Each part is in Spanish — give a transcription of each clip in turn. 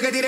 tiene que.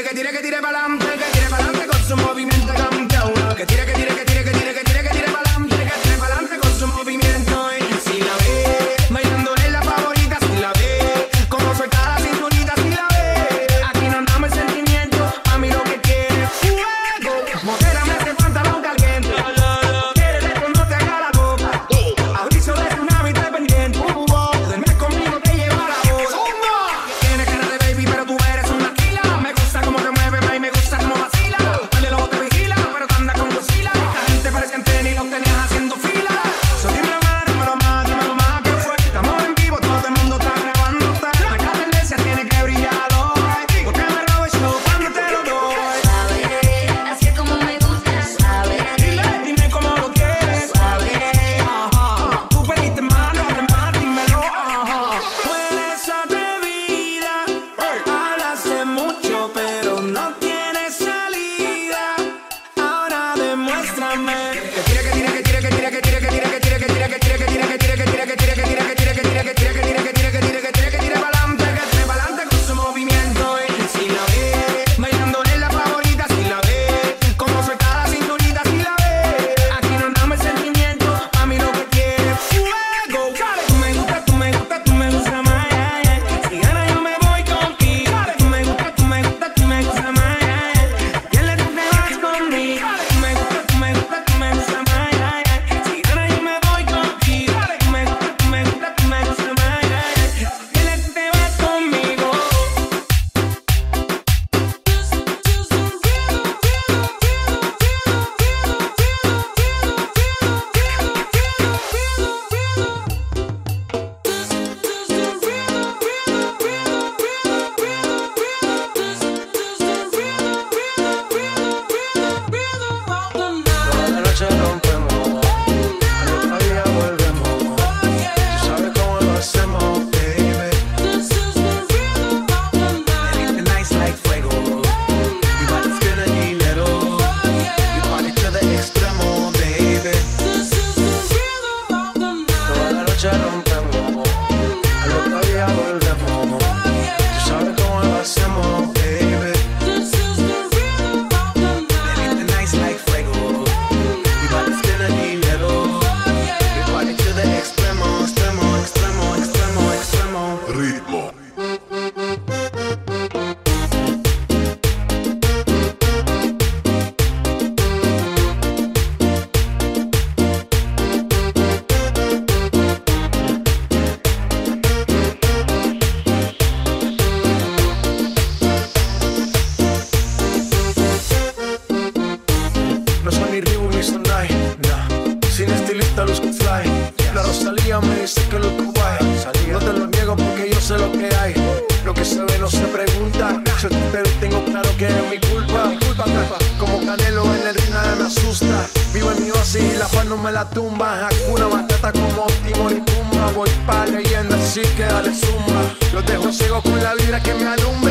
la tumba. Hakuna Matata como Timor y Pumba. Voy pa' leyenda, así que dale suma. Los dejo ciego con la vibra que me alumbra.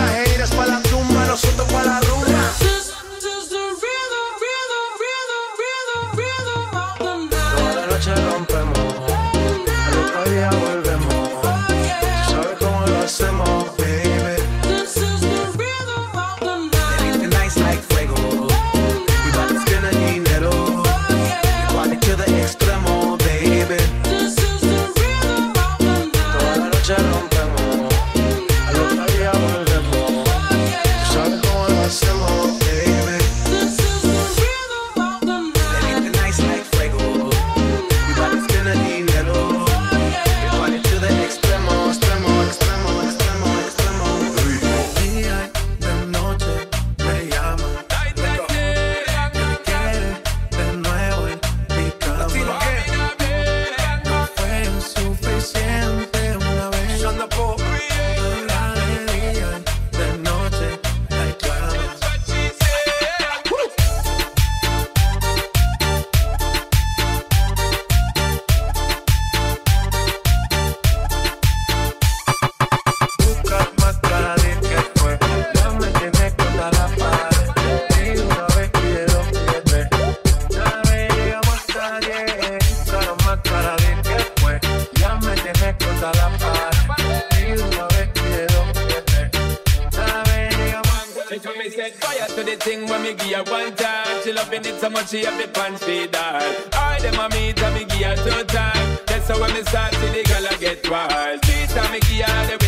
so much she have the pants feed all. All them a meet and me give her two time. That's how when me start see the girl I get wild. Three time me give her the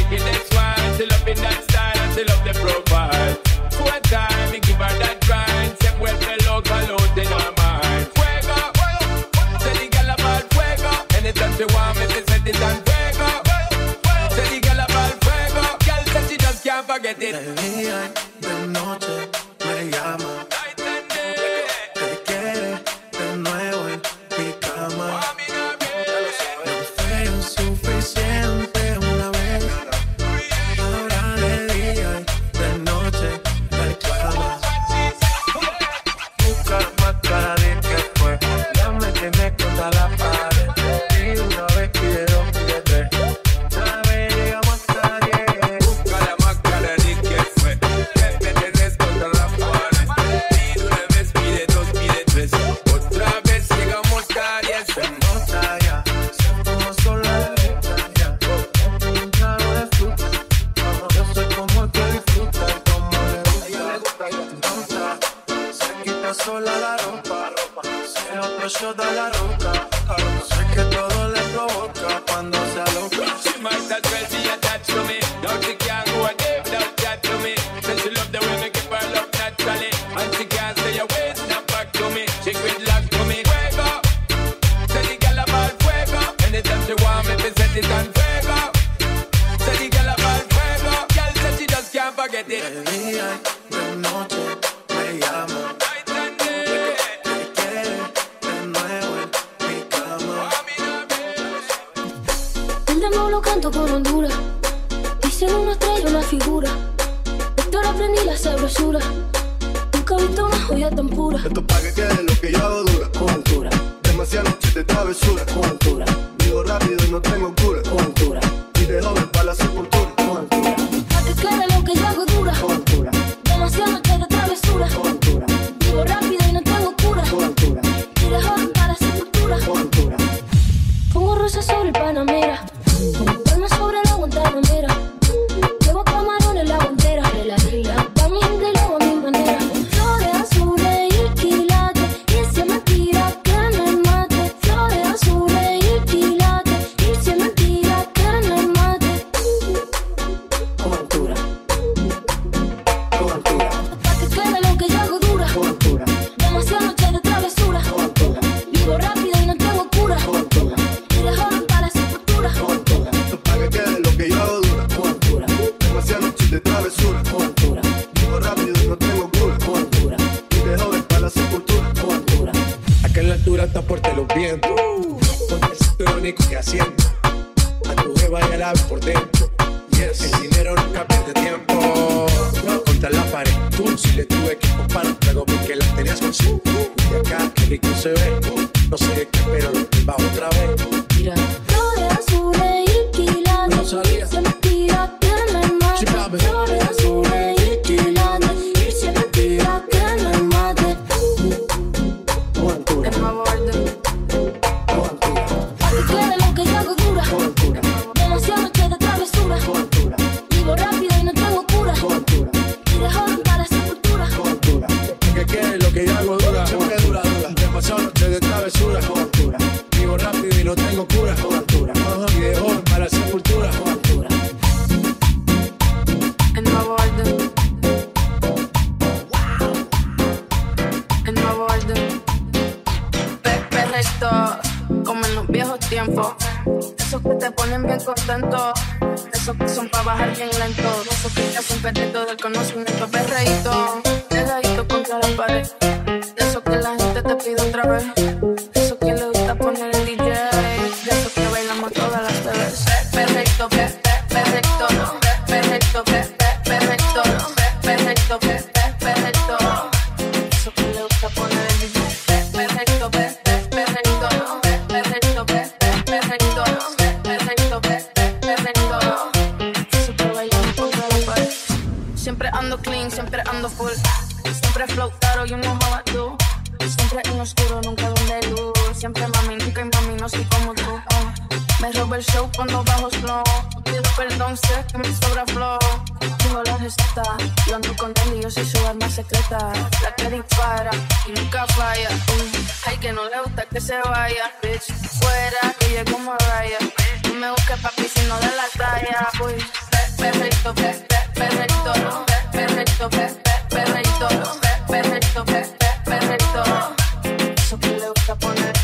Estos paquetes answer it. Te hacen perdido del sé que me sobra flow. Digo la receta, yo ando con él y yo soy su arma secreta. La que dispara y nunca falla. Uh, que no le gusta que se vaya. Bitch, fuera, que llego Mariah. No me busques papi, sino de la talla. Uy, pe- perfecto, pe- pe- perfecto, pe- perfecto, pe- pe- perfecto, pe- perfecto, pe- pe- perfecto. Eso que le gusta poner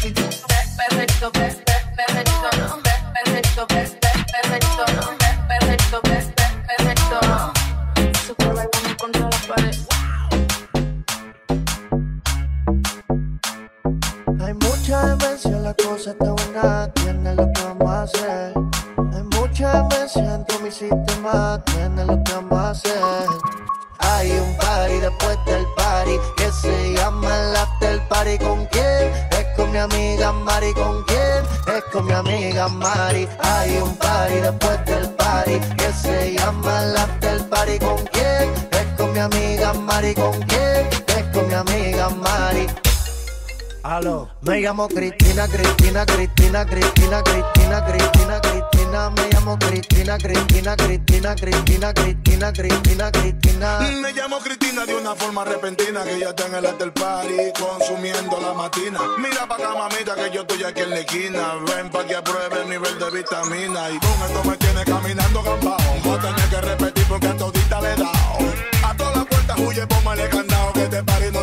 demencia, la cosa está buena, tiene lo que vamos a hacer. Hay mucha demencia en mi sistema, tiene lo que vamos a hacer. Hay un party después del party que se llama el after party. ¿Con quién? Es con mi amiga Mari. ¿Con quién? Es con mi amiga Mari. Hay un party después del party que se llama el after party. ¿Con quién? Es con mi amiga Mari. ¿Con quién? Es con mi amiga Mari. Aló. Me llamo Cristina, Cristina, Cristina, Cristina, Cristina, Cristina, Cristina. Me llamo Cristina, Cristina, Cristina, Cristina, Cristina, Cristina, Cristina. Me llamo Cristina de una forma repentina que ya está en el after party consumiendo la matina. Mira pa' acá, mamita, que yo estoy aquí en la esquina. Ven pa' que apruebe el nivel de vitamina. Y con esto me tiene caminando gambao. Voy a tener que repetir porque a todita le he dado. A todas las puertas huye, póngale candado. Que este party no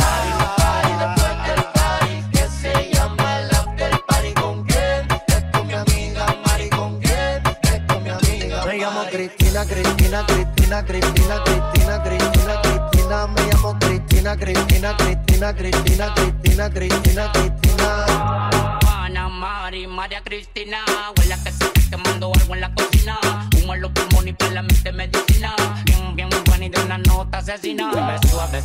Cristina, Cristina, Cristina, Cristina, Cristina, Cristina, Cristina. Me llamo Cristina, Cristina, Cristina, Cristina, Cristina, Cristina, Cristina. Juana, Mari, María Cristina. Huele a que se esté quemando algo en la cocina. Humo en los pulmones y para la mente medicina. Bien, bien buena y de una nota asesina. Me suave,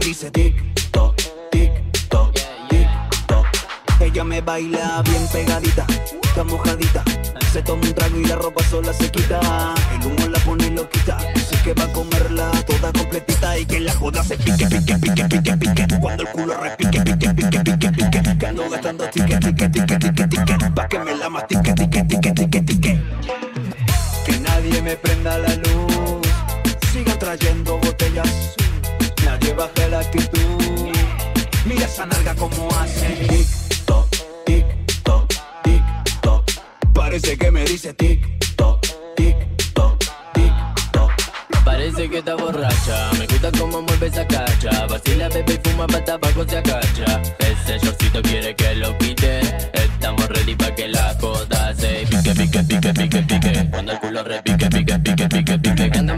dice tic toc, tic toc, tic toc. Ella me baila bien pegadita, está mojadita. Se toma un trago y la ropa sola se quita. El humo la pone loquita. Dice que va a comerla toda completita y que la joda se pique, pique, pique, pique, pique. Cuando el culo repique, pique, pique, pique, pique. Que ando gastando tique, tique, tique, tique, tique. Pa' que me la mastique, tique, tique, tique, tique. Que nadie me prenda la Baje la actitud. Mira esa nalga como hace. Tic toc, tic toc, tic toc. Parece que me dice tic toc, tic toc, tic toc. Parece que está borracha, me gusta cómo mueve esa cacha Vacila, bebe y fuma pa' tabaco se agacha Ese shortcito quiere que lo quite Estamos ready pa' que la joda se pique, pique, pique, pique, pique Cuando el culo repique, pique, pique, pique,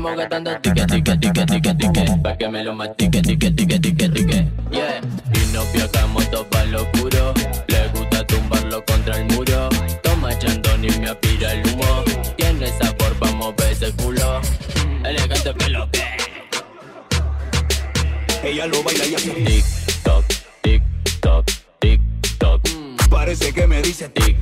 estamos gastando tique, tique, tique, tique, tique. Pa' que me lo mastique, tique, tique, tique, tique. Yeah. Y no piocamos todo pa' lo. Le gusta tumbarlo contra el muro. Toma chandón y me apira el humo. Tiene sabor, vamos a ese culo. Elegante pelo, Ella lo baila y hace tic, toc, tic, toc, tic, toc. Parece que me dice tic.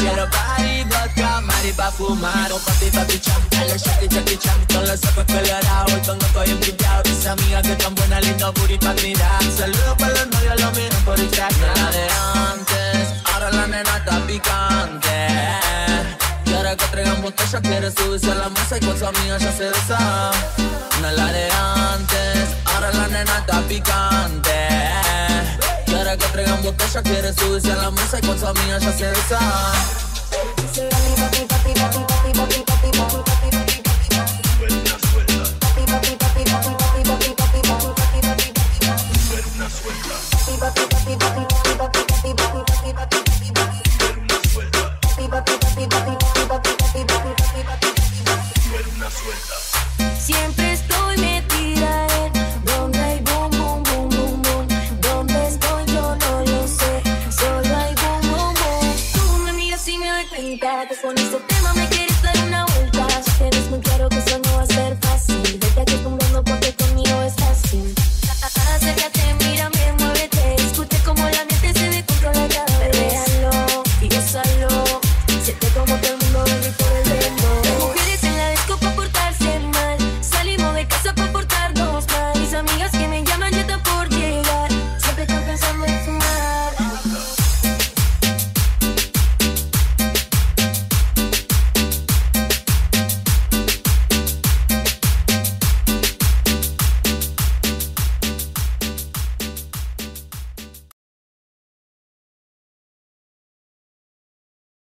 Quiero party, vodka, mari pa' fumar Un papi papi cham, dale shaki shaki cham Con los ojos colorados y con loco y brillado Mis amigas que tan buena, lindo booty pa' mirar. Saludos para los novios, lo miran por Instagram. La de antes, ahora la nena está picante. Quiere que traigan botella, quiere subirse a la mesa y con su amiga ya se besa. No la de antes, ahora la nena está picante Quiere que traigan botella, quiere subirse a la mesa y con su amiga ya se besa